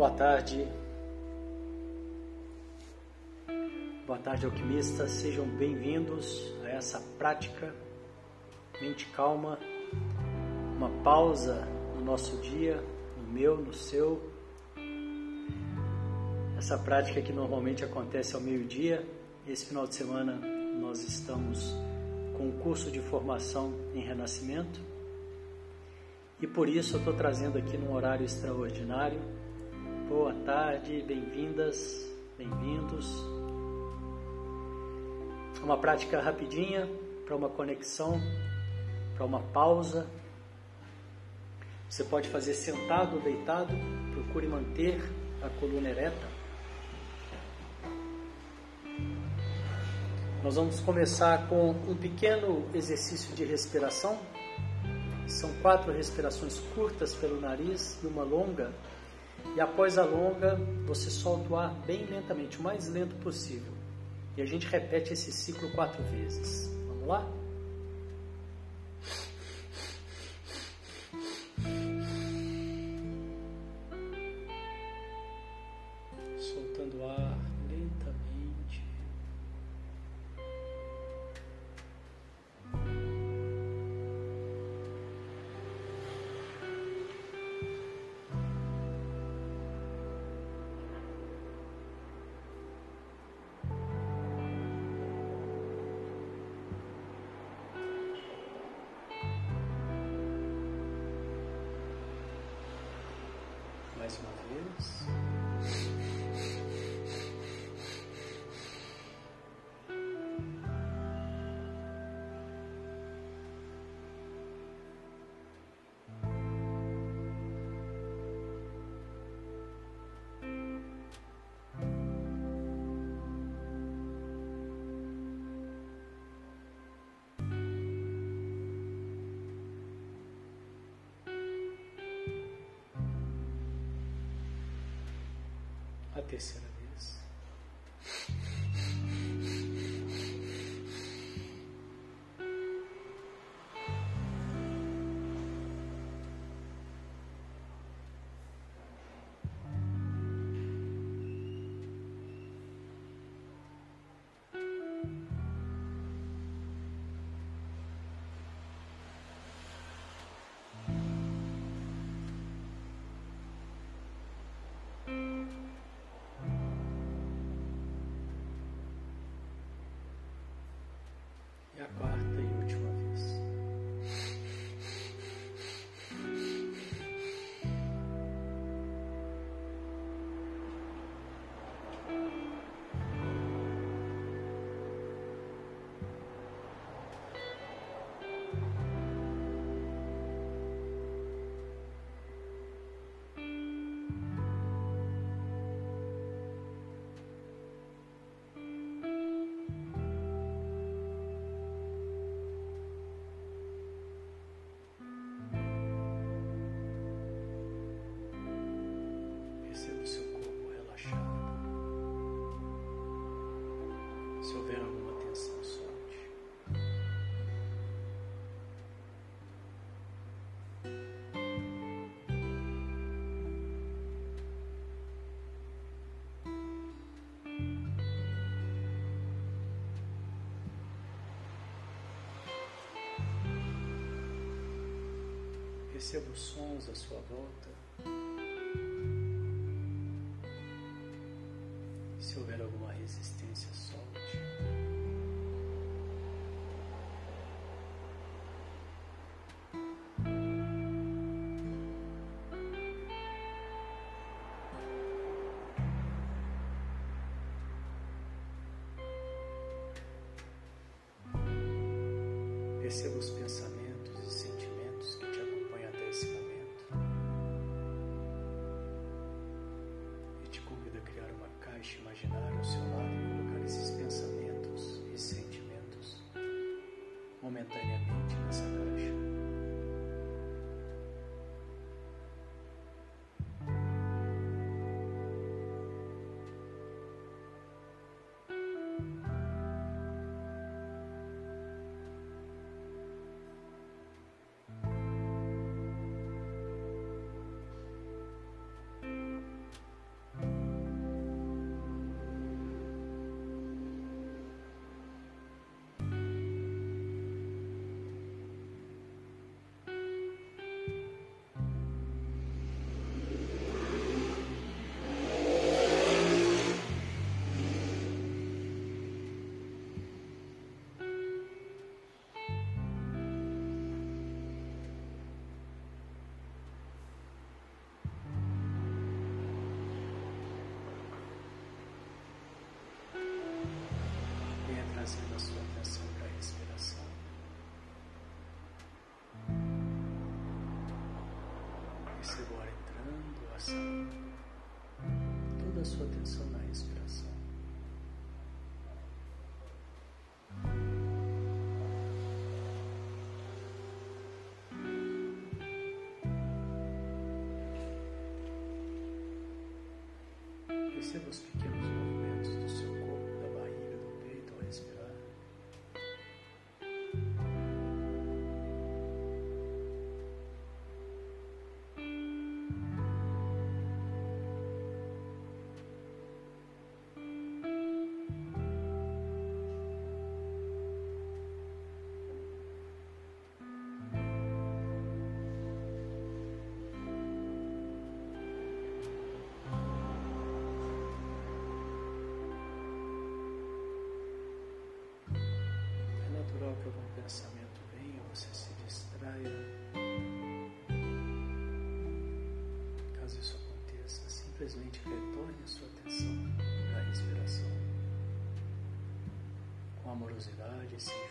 Boa tarde. Boa tarde, alquimistas. Sejam bem-vindos a essa prática. Mente calma, uma pausa no nosso dia, no meu, no seu. Essa prática que normalmente acontece ao meio-dia. Esse final de semana nós estamos com um curso de formação em renascimento e por isso eu estou trazendo aqui num horário extraordinário. Boa tarde, bem-vindas, bem-vindos. Uma prática rapidinha para uma conexão, para uma pausa. Você pode fazer sentado ou deitado, procure manter a coluna ereta. Nós vamos começar com um pequeno exercício de respiração são quatro respirações curtas pelo nariz e uma longa. E após a longa, você solta o ar bem lentamente, o mais lento possível. E a gente repete esse ciclo quatro vezes. Vamos lá? Mais uma vez. A Perceba os sons à sua volta. Se houver alguma resistência, solte. Perceba os pensamentos めったに眠 respiração. Toda a sua atenção na respiração. Perceba os pequenos. News.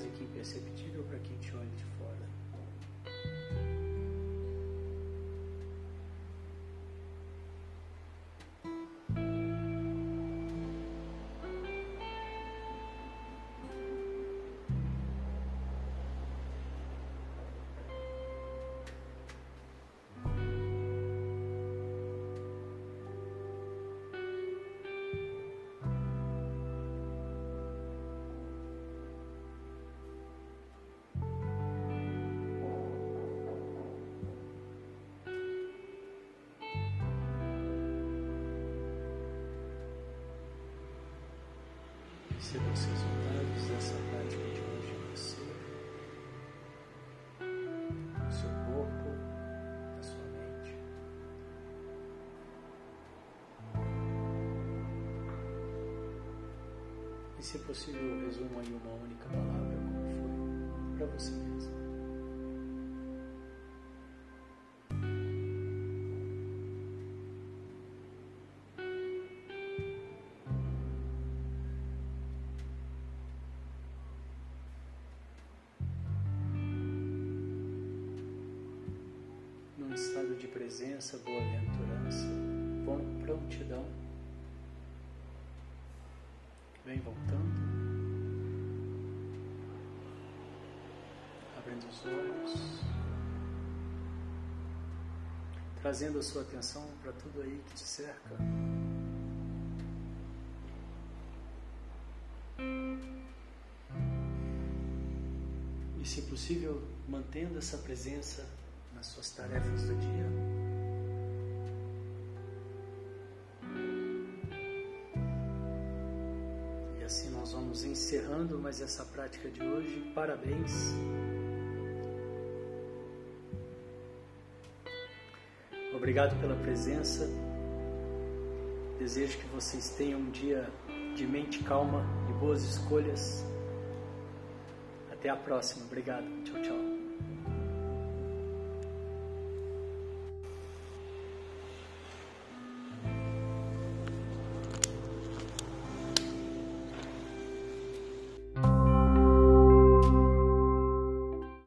quase que é imperceptível para quem te olha de fora. Perceba os resultados dessa prática de hoje em você, no seu corpo, na sua mente. E se possível, resuma em uma única palavra como foi para você mesmo. Estado de presença, boa-aventurança, prontidão. Vem voltando. Abrindo os olhos. Trazendo a sua atenção para tudo aí que te cerca. E, se possível, mantendo essa presença nas suas tarefas do dia. E assim nós vamos encerrando mais essa prática de hoje. Parabéns. Obrigado pela presença. Desejo que vocês tenham um dia de mente calma e boas escolhas. Até a próxima. Obrigado. Tchau, tchau.